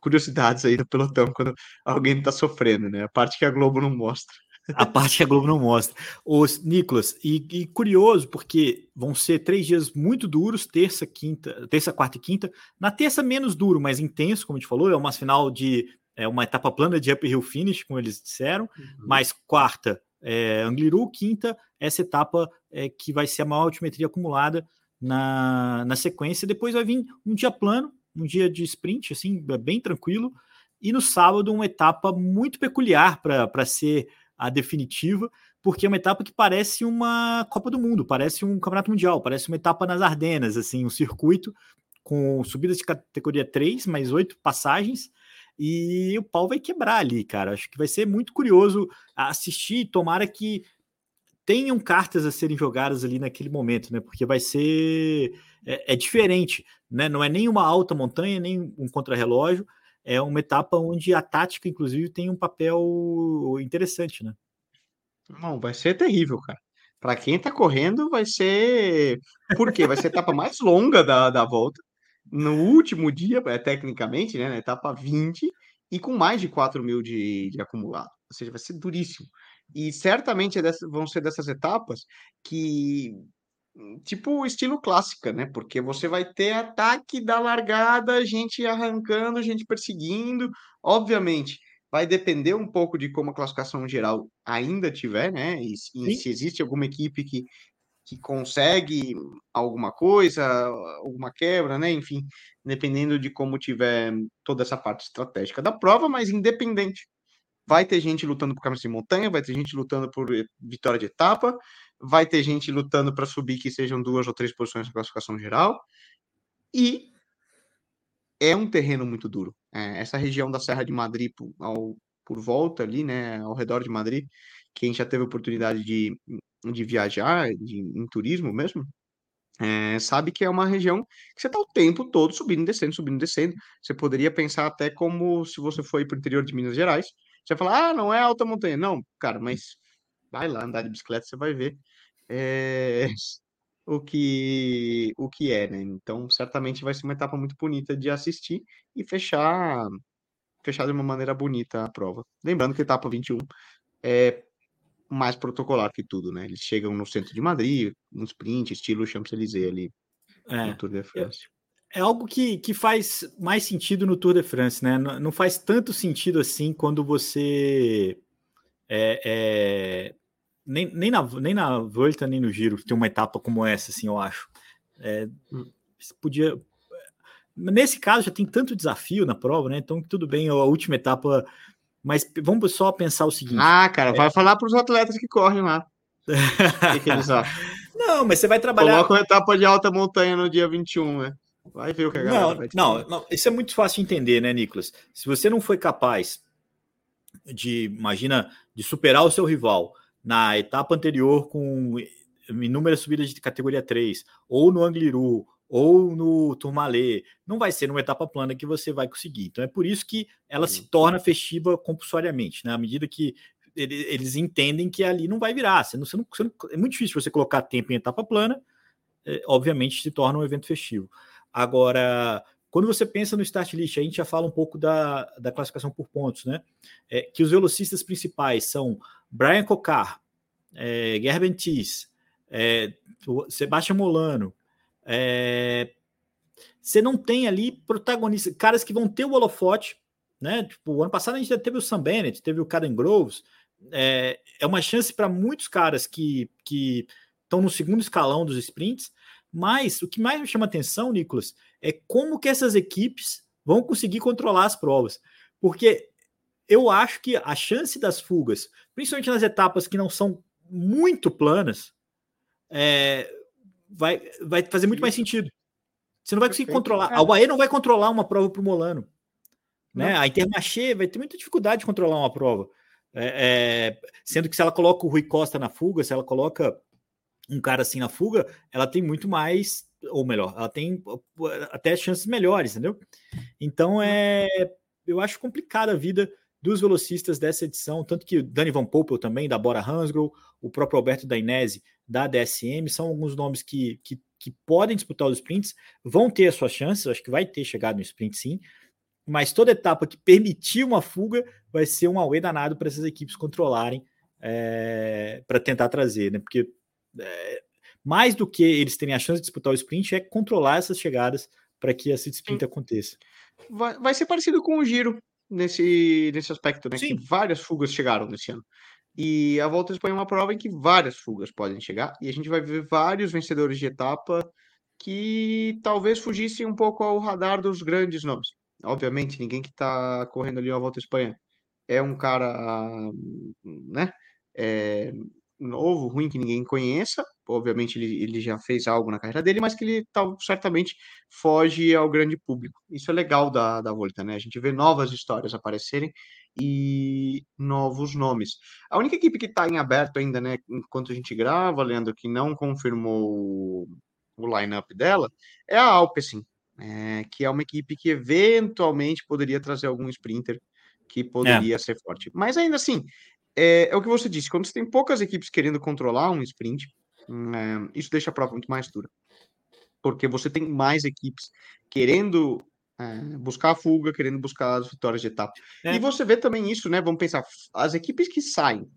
Speaker 2: curiosidades aí do pelotão quando alguém está sofrendo, né? A parte que a Globo não mostra.
Speaker 1: A parte que a Globo não mostra. Os Nicolas, e, e, curioso, porque vão ser três dias muito duros, terça, quinta, terça, quarta e quinta. Na terça, menos duro, mais intenso, como a gente falou, é uma final de é uma etapa plana de uphill finish, como eles disseram, uhum. mas quarta é, Angliru, quinta, essa etapa é, que vai ser a maior altimetria acumulada na, na sequência. Depois vai vir um dia plano, um dia de sprint, assim, bem tranquilo. E no sábado, uma etapa muito peculiar para ser a definitiva, porque é uma etapa que parece uma Copa do Mundo, parece um Campeonato Mundial, parece uma etapa nas Ardenas, assim, um circuito com subidas de categoria 3, mais oito passagens, e o pau vai quebrar ali, cara. Acho que vai ser muito curioso assistir. Tomara que tenham cartas a serem jogadas ali naquele momento, né? Porque vai ser é, é diferente, né? Não é nem uma alta montanha, nem um contrarrelógio. É uma etapa onde a tática, inclusive, tem um papel interessante, né?
Speaker 2: Não, vai ser terrível, cara. Para quem tá correndo, vai ser. Por quê? Vai ser a etapa mais longa da, da volta no último dia, é, tecnicamente, né, na etapa 20, e com mais de 4 mil de, de acumulado. Ou seja, vai ser duríssimo. E certamente é vão ser dessas etapas que. Tipo estilo clássica, né? Porque você vai ter ataque da largada, gente arrancando, gente perseguindo. Obviamente, vai depender um pouco de como a classificação geral ainda tiver, né? E, e se existe alguma equipe que que consegue alguma coisa, alguma quebra, né? Enfim, dependendo de como tiver toda essa parte estratégica da prova, mas independente. Vai ter gente lutando por caminho de montanha, vai ter gente lutando por vitória de etapa, vai ter gente lutando para subir que sejam duas ou três posições na classificação geral. E é um terreno muito duro. É, essa região da Serra de Madrid, ao, por volta ali, né, ao redor de Madrid, quem já teve oportunidade de de viajar, de, em turismo mesmo, é, sabe que é uma região que você está o tempo todo subindo, descendo, subindo, descendo. Você poderia pensar até como se você for para o interior de Minas Gerais, você vai falar, ah, não é alta montanha. Não, cara, mas vai lá andar de bicicleta, você vai ver é, o, que, o que é, né? Então, certamente vai ser uma etapa muito bonita de assistir e fechar, fechar de uma maneira bonita a prova. Lembrando que a etapa 21 é mais protocolar que tudo, né? Eles chegam no centro de Madrid, um sprint, estilo Champs-Élysées ali
Speaker 1: é, no Tour de France. É, é, algo que, que faz mais sentido no Tour de France, né? Não, não faz tanto sentido assim quando você é, é, nem, nem, na, nem na Volta nem no Giro tem uma etapa como essa, assim, eu acho. É, hum. podia. Nesse caso já tem tanto desafio na prova, né? Então tudo bem, a última etapa mas vamos só pensar o seguinte.
Speaker 2: Ah, cara, é... vai falar para os atletas que correm lá. o que, que eles acham?
Speaker 1: Não, mas você vai trabalhar.
Speaker 2: Coloca uma etapa de alta montanha no dia 21, né? Vai ver o que a galera
Speaker 1: não, vai não, não, isso é muito fácil de entender, né, Nicolas? Se você não foi capaz de, imagina, de superar o seu rival na etapa anterior com inúmeras subidas de categoria 3, ou no Angliru, ou no Tourmalet, não vai ser numa etapa plana que você vai conseguir. Então é por isso que ela se torna festiva compulsoriamente, né? À medida que eles entendem que ali não vai virar. Você não, você não, você não, é muito difícil você colocar tempo em etapa plana, é, obviamente se torna um evento festivo. Agora, quando você pensa no start list, a gente já fala um pouco da, da classificação por pontos, né? É, que os velocistas principais são Brian Cocar, é, Gerben Thies, é, Sebastião Molano. É, você não tem ali protagonistas, caras que vão ter o holofote, né? Tipo, ano passado a gente já teve o Sam Bennett, teve o Karen Groves. É, é uma chance para muitos caras que estão no segundo escalão dos sprints, mas o que mais me chama atenção, Nicolas, é como que essas equipes vão conseguir controlar as provas. Porque eu acho que a chance das fugas, principalmente nas etapas que não são muito planas, é, vai, vai fazer muito mais sentido. Você não vai conseguir controlar. A UAE não vai controlar uma prova para o Molano. Né? A Intermarché vai ter muita dificuldade de controlar uma prova. É, é, sendo que se ela coloca o Rui Costa na fuga, se ela coloca um cara assim na fuga, ela tem muito mais, ou melhor, ela tem até chances melhores, entendeu? Então é, eu acho complicada a vida dos velocistas dessa edição, tanto que Dani Van Poppel também, da Bora Hansgrohe, o próprio Alberto Dainese, da DSM, são alguns nomes que, que, que podem disputar os sprints, vão ter as suas chances, acho que vai ter chegado no sprint sim, mas toda etapa que permitir uma fuga vai ser um auê danado para essas equipes controlarem é, para tentar trazer, né? Porque é, mais do que eles terem a chance de disputar o sprint é controlar essas chegadas para que esse sprint Sim. aconteça.
Speaker 2: Vai, vai, ser parecido com o giro nesse, nesse aspecto, né? Sim. Que várias fugas chegaram nesse ano. E a Volta à Espanha é uma prova em que várias fugas podem chegar, e a gente vai ver vários vencedores de etapa que talvez fugissem um pouco ao radar dos grandes nomes. Obviamente, ninguém que está correndo ali a Volta à Espanha é um cara, né? É, novo, ruim, que ninguém conheça. Obviamente, ele, ele já fez algo na carreira dele, mas que ele tá, certamente foge ao grande público. Isso é legal da, da Volta, né? A gente vê novas histórias aparecerem e novos nomes. A única equipe que está em aberto ainda, né, enquanto a gente grava, Leandro, que não confirmou o line-up dela, é a Alpecin, é, que é uma equipe que eventualmente poderia trazer algum sprinter que poderia é. ser forte. Mas ainda assim, é, é, o que você disse, quando você tem poucas equipes querendo controlar um sprint, é, isso deixa a prova muito mais dura. Porque você tem mais equipes querendo é, buscar a fuga, querendo buscar as vitórias de etapa. É. E você vê também isso, né? Vamos pensar, as equipes que saem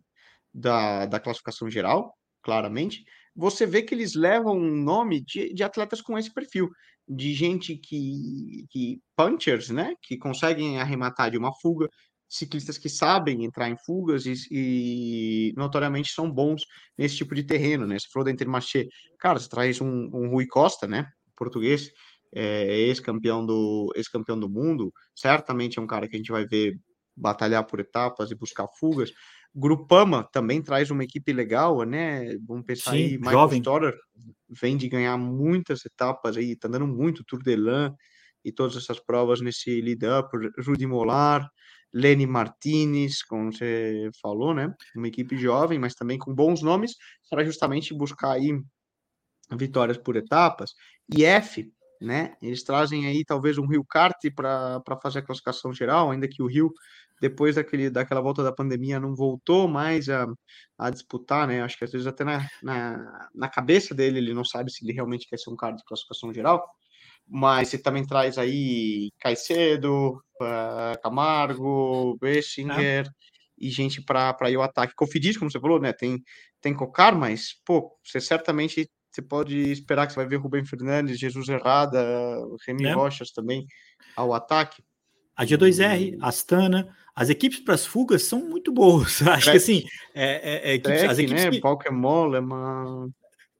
Speaker 2: da, da classificação geral, claramente, você vê que eles levam um nome de, de atletas com esse perfil, de gente que, que punchers, né? Que conseguem arrematar de uma fuga, ciclistas que sabem entrar em fugas e, e, notoriamente são bons nesse tipo de terreno, né? Você falou da Intermarché, cara, você traz um, um Rui Costa, né? Português, é, ex-campeão do ex-campeão do mundo, certamente é um cara que a gente vai ver batalhar por etapas e buscar fugas. Grupama também traz uma equipe legal, né? Vamos pensar Sim, aí, Michael jovem. Storer vem de ganhar muitas etapas aí, tá dando muito Tour de Lan e todas essas provas nesse lead-up, Rudy Molar, Lenny Martinez, como você falou, né? Uma equipe jovem, mas também com bons nomes, para justamente buscar aí vitórias por etapas. E F, né? Eles trazem aí talvez um Rio Kart para fazer a classificação geral, ainda que o Rio, depois daquele, daquela volta da pandemia, não voltou mais a, a disputar, né? Acho que às vezes até na, na, na cabeça dele ele não sabe se ele realmente quer ser um cara de classificação geral mas você também traz aí Caicedo, uh, Camargo, Bessinger e gente para ir ao ataque. Cofidis, como você falou, né? Tem, tem Cocar, mas, pô, você certamente você pode esperar que você vai ver Rubem Fernandes, Jesus Errada, Remy é. Rochas também ao ataque.
Speaker 1: A G2R, Astana, as equipes para as fugas são muito boas. Acho Trek, que assim, é, é, é
Speaker 2: Trek, as equipes né? que... Pokémon, é uma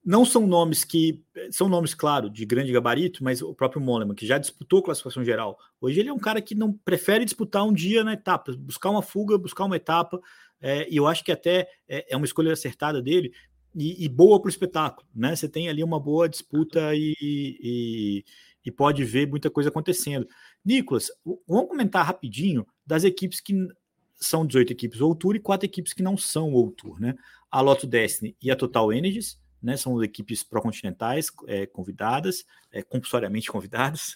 Speaker 1: não são nomes que são nomes, claro, de grande gabarito, mas o próprio Moleman, que já disputou classificação geral, hoje ele é um cara que não prefere disputar um dia na etapa, buscar uma fuga, buscar uma etapa, é, e eu acho que até é, é uma escolha acertada dele e, e boa para o espetáculo, né? Você tem ali uma boa disputa e, e, e, pode ver muita coisa acontecendo. Nicolas, vamos comentar rapidinho das equipes que são 18 equipes ou Tour e quatro equipes que não são ou Tour, né? A Lotto Destiny e a Total Energies né, são equipes pró-continentais é, convidadas, é, compulsoriamente convidadas,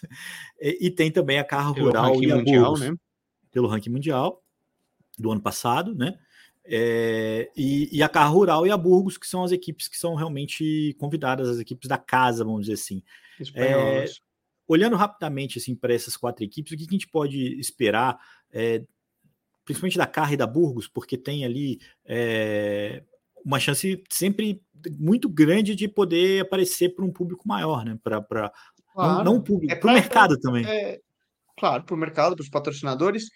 Speaker 1: e, e, tem também a Carro Rural e a
Speaker 2: mundial, né?
Speaker 1: pelo ranking mundial do ano passado, né? É, e, e, a Carra Rural e a Burgos, que são as equipes que são realmente convidadas, as equipes da casa, vamos dizer assim. É, olhando rapidamente assim para essas quatro equipes, o que a gente pode esperar, é, principalmente da Carra e da Burgos, porque tem ali é, uma chance sempre muito grande de poder aparecer para um público maior, né? Para claro. não, não público, é para o mercado também.
Speaker 2: É, claro, para o mercado, para os patrocinadores.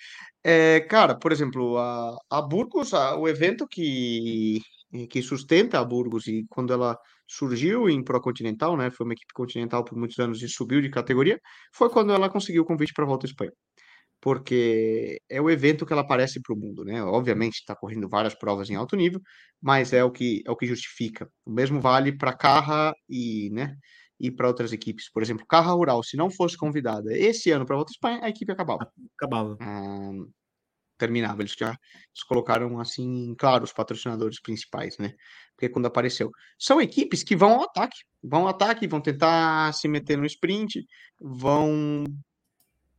Speaker 2: É, cara, por exemplo, a, a Burgos, a, o evento que, que sustenta a Burgos e quando ela surgiu em Pro Continental, né? Foi uma equipe continental por muitos anos e subiu de categoria, foi quando ela conseguiu o convite para a Volta à Espanha. Porque é o evento que ela aparece para o mundo, né? Obviamente está correndo várias provas em alto nível, mas é o que é o que justifica. O mesmo vale para Carra e, né? E para outras equipes. Por exemplo, Carra Rural, se não fosse convidada esse ano para a Volta à Espanha, a equipe acabava.
Speaker 1: Acabava.
Speaker 2: Ah, terminava. Eles já eles colocaram assim, claro, os patrocinadores principais, né? Porque quando apareceu. São equipes que vão ao ataque. Vão ao ataque, vão tentar se meter no sprint, vão.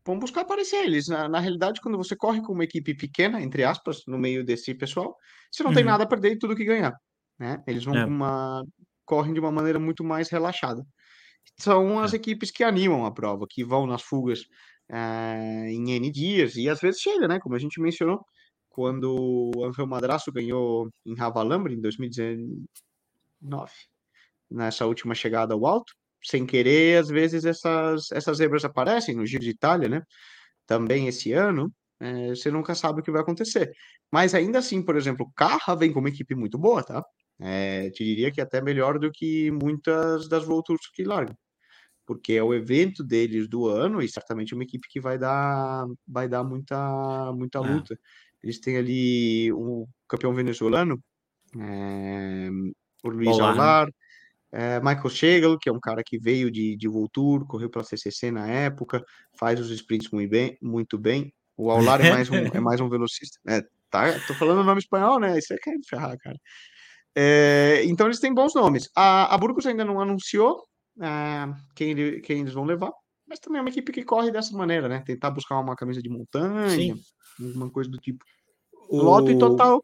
Speaker 2: Vão buscar aparecer eles. Na, na realidade, quando você corre com uma equipe pequena, entre aspas, no meio desse pessoal, você não uhum. tem nada a perder e tudo que ganhar. Né? Eles vão é. uma. correm de uma maneira muito mais relaxada. São as é. equipes que animam a prova, que vão nas fugas uh, em N dias, e às vezes chega, né? Como a gente mencionou, quando o Angel Madraço ganhou em Ravalambre, em 2019, nessa última chegada ao alto, sem querer, às vezes essas, essas zebras aparecem no Giro de Itália, né? Também esse ano, é, você nunca sabe o que vai acontecer. Mas ainda assim, por exemplo, o Carra vem com uma equipe muito boa, tá? É, te diria que até melhor do que muitas das Volturs que largam porque é o evento deles do ano e certamente é uma equipe que vai dar vai dar muita muita é. luta. Eles têm ali o campeão venezuelano, é, o Luiz Olá, Alvar, é, Michael Schegel, que é um cara que veio de, de Voltur, correu pela CCC na época, faz os sprints muito bem, muito bem. O Aular é mais um, é mais um velocista. É, tá, tô falando o nome espanhol, né? Isso é que é ferrar, cara. É, então eles têm bons nomes. A, a Burgos ainda não anunciou, ah, quem, ele, quem eles vão levar. Mas também é uma equipe que corre dessa maneira, né? Tentar buscar uma camisa de montanha, Sim. alguma coisa do tipo. O Loto e Total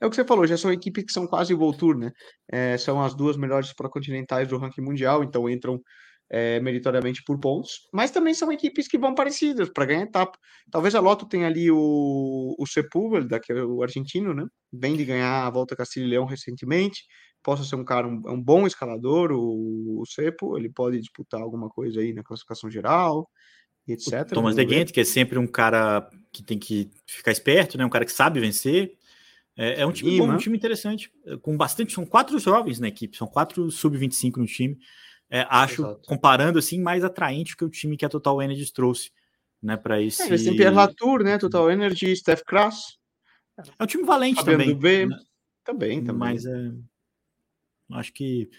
Speaker 2: é o que você falou, já são equipes que são quase Voltour, né? É, são as duas melhores pró-continentais do ranking mundial, então entram é, meritoriamente por pontos, mas também são equipes que vão parecidas para ganhar etapa. Talvez a Loto tenha ali o, o Sepúlveda, que é o argentino, né? Vem de ganhar a Volta Castilho e Leão recentemente, possa ser um cara, um, um bom escalador, o, o Cepo, ele pode disputar alguma coisa aí na classificação geral, etc.
Speaker 1: O Thomas De Gent, que é sempre um cara que tem que ficar esperto, né? Um cara que sabe vencer. É, é um time bom, um time interessante, com bastante. São quatro jovens na equipe, são quatro sub-25 no time. É, acho, Exato. comparando assim, mais atraente que o time que a Total Energy trouxe, né? Para esse. É,
Speaker 2: eles têm Pierre Latour, né? Total Energy, Steph Krass.
Speaker 1: É um time valente também.
Speaker 2: B, né? Também, também.
Speaker 1: Mas é, Acho que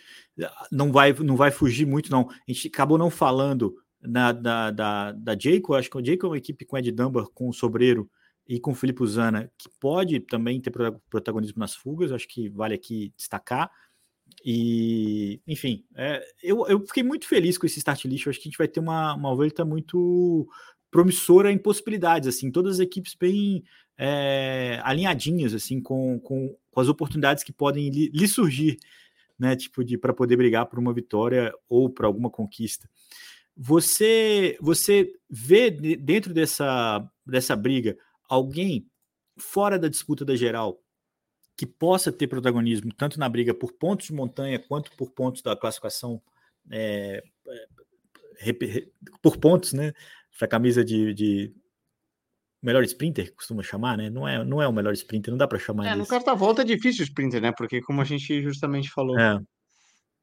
Speaker 1: não vai, não vai fugir muito, não. A gente acabou não falando na, da, da, da Jayco, acho que o Jayco é uma equipe com Ed Dunbar, com o Sobreiro e com o Felipe Uzana, que pode também ter protagonismo nas fugas, acho que vale aqui destacar. E, enfim, é, eu, eu fiquei muito feliz com esse start list. acho que a gente vai ter uma, uma volta muito promissora em possibilidades, assim, todas as equipes bem é, alinhadinhas, assim, com, com, com, as oportunidades que podem lhe, lhe surgir né? Tipo de para poder brigar por uma vitória ou por alguma conquista. Você você vê dentro dessa dessa briga alguém fora da disputa da geral que possa ter protagonismo tanto na briga por pontos de montanha quanto por pontos da classificação é, é, por pontos, né? Para camisa de, de melhor sprinter, costuma chamar, né? Não é, não é o melhor sprinter, não dá para chamar
Speaker 2: É, no carta volta é difícil o sprinter, né? Porque como a gente justamente falou. É.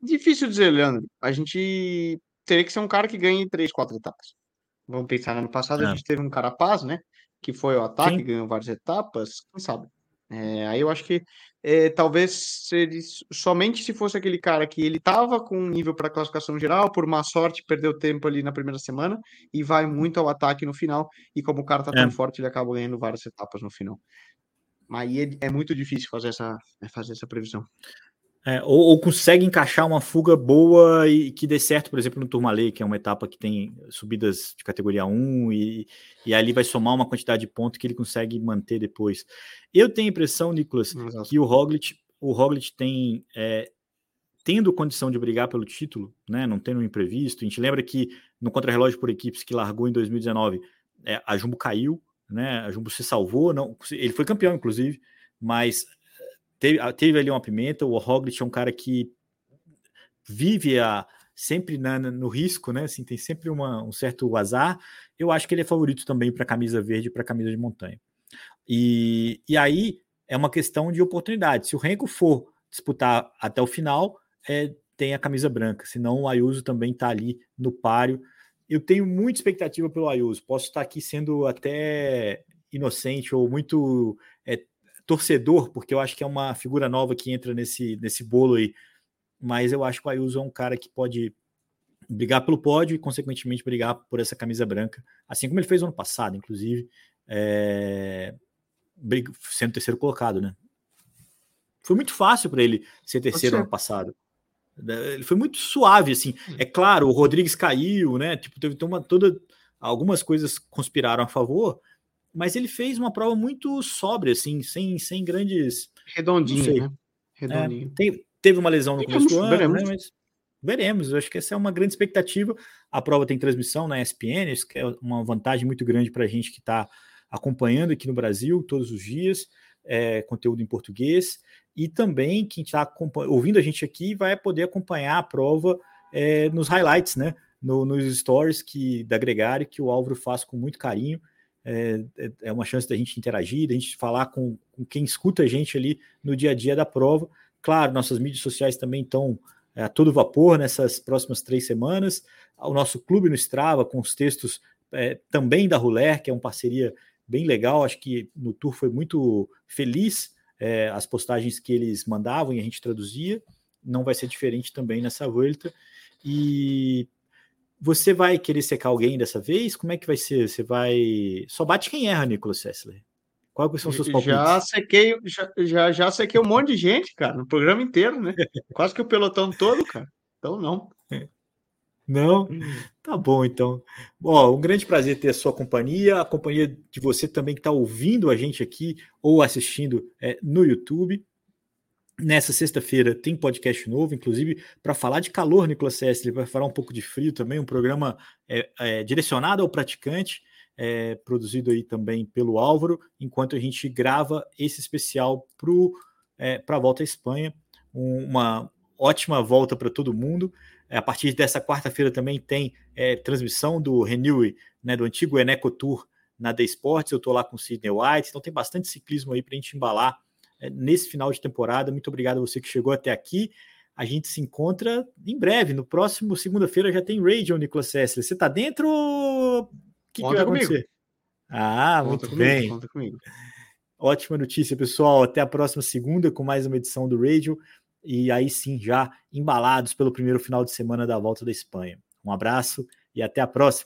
Speaker 2: Difícil dizer, Leandro. A gente teria que ser um cara que ganhe três, quatro etapas. Vamos pensar, no ano passado é. a gente teve um Carapaz, né? Que foi o ataque, Sim. ganhou várias etapas, quem sabe? É, aí eu acho que é, talvez se somente se fosse aquele cara que ele estava com um nível para classificação geral, por má sorte perdeu tempo ali na primeira semana e vai muito ao ataque no final, e como o cara tá tão é. forte, ele acaba ganhando várias etapas no final. Mas aí é, é muito difícil fazer essa, é, fazer essa previsão.
Speaker 1: É, ou, ou, consegue encaixar uma fuga boa e que dê certo, por exemplo, no Turmalê, que é uma etapa que tem subidas de categoria 1 e, e ali vai somar uma quantidade de pontos que ele consegue manter depois. Eu tenho a impressão, Nicolas, Exato. que o Roglic, o Roglic tem é, tendo condição de brigar pelo título, né, não tendo um imprevisto. A gente lembra que no contrarrelógio por equipes que largou em 2019, é, a Jumbo caiu, né, a Jumbo se salvou, não, ele foi campeão, inclusive, mas teve, ah, teve ali uma pimenta. O Roglic é um cara que vive a, sempre na, no risco, né? Assim, tem sempre uma, um certo azar. Eu acho que ele é favorito também para camisa verde e para camisa de montanha. E, e aí é uma questão de oportunidade. Se o Renko for disputar até o final, é, tem a camisa branca. Senão o Ayuso também está ali no páreo. Eu tenho muita expectativa pelo Ayuso. Posso estar aqui sendo até inocente ou muito torcedor, porque eu acho que é uma figura nova que entra nesse, nesse bolo aí. Mas eu acho que o Ayuso é um cara que pode brigar pelo pódio e, consequentemente, brigar por essa camisa branca, assim como ele fez ano passado, inclusive, é... sendo terceiro colocado, né? Foi muito fácil para ele ser terceiro ano passado. Ele foi muito suave, assim. Hum. É claro, o Rodrigues caiu, né? Tipo, teve uma, toda. Algumas coisas conspiraram a favor, mas ele fez uma prova muito sóbria, assim, sem, sem grandes.
Speaker 2: Redondinho, né?
Speaker 1: Redondinho. É, tem, teve uma lesão no veremos, começo do ano, veremos. Né, mas veremos. Eu acho que essa é uma grande expectativa. A prova tem transmissão na ESPN, isso que é uma vantagem muito grande para a gente que está acompanhando aqui no Brasil todos os dias, é, conteúdo em português. E também quem está ouvindo a gente aqui vai poder acompanhar a prova é, nos highlights, né? No, nos stories que da Gregário, que o Álvaro faz com muito carinho. É, é, é uma chance da gente interagir, da gente falar com, com, quem escuta a gente ali no dia a dia da prova. Claro, nossas mídias sociais também estão é, a todo vapor nessas próximas três semanas. O nosso clube no Strava, com os textos é, também da Ruler, que é uma parceria bem legal. Acho que no Tour foi muito feliz é, as postagens que eles mandavam e a gente traduzia. Não vai ser diferente também nessa volta. E você vai querer secar alguém dessa vez? Como é que vai ser? Você vai. Só bate quem erra, Nicolas Sessler. Quais são os seus palpites?
Speaker 2: Já sequei, já, já, já sequei um monte de gente, cara, no programa inteiro, né? Quase que o pelotão todo, cara. Então, não.
Speaker 1: Não? Hum. Tá bom, então. Bom, um grande prazer ter a sua companhia, a companhia de você também que está ouvindo a gente aqui ou assistindo é, no YouTube. Nessa sexta-feira tem podcast novo, inclusive para falar de calor, Nicolas Sessler, para falar um pouco de frio também, um programa é, é, direcionado ao praticante, é, produzido aí também pelo Álvaro, enquanto a gente grava esse especial para a volta à Espanha. Um, uma ótima volta para todo mundo. É, a partir dessa quarta-feira também tem é, transmissão do Renew, né, do antigo Eneco Tour na The Sports. Eu estou lá com o Sidney White, então tem bastante ciclismo aí para a gente embalar é, nesse final de temporada. Muito obrigado a você que chegou até aqui. A gente se encontra em breve. No próximo segunda-feira já tem Radio, Nicolas Sessler. Você está dentro? O
Speaker 2: que, que vai acontecer? Comigo.
Speaker 1: Ah, conta muito comigo, bem. Conta comigo. Ótima notícia, pessoal. Até a próxima segunda com mais uma edição do Radio. E aí sim, já embalados pelo primeiro final de semana da volta da Espanha. Um abraço e até a próxima.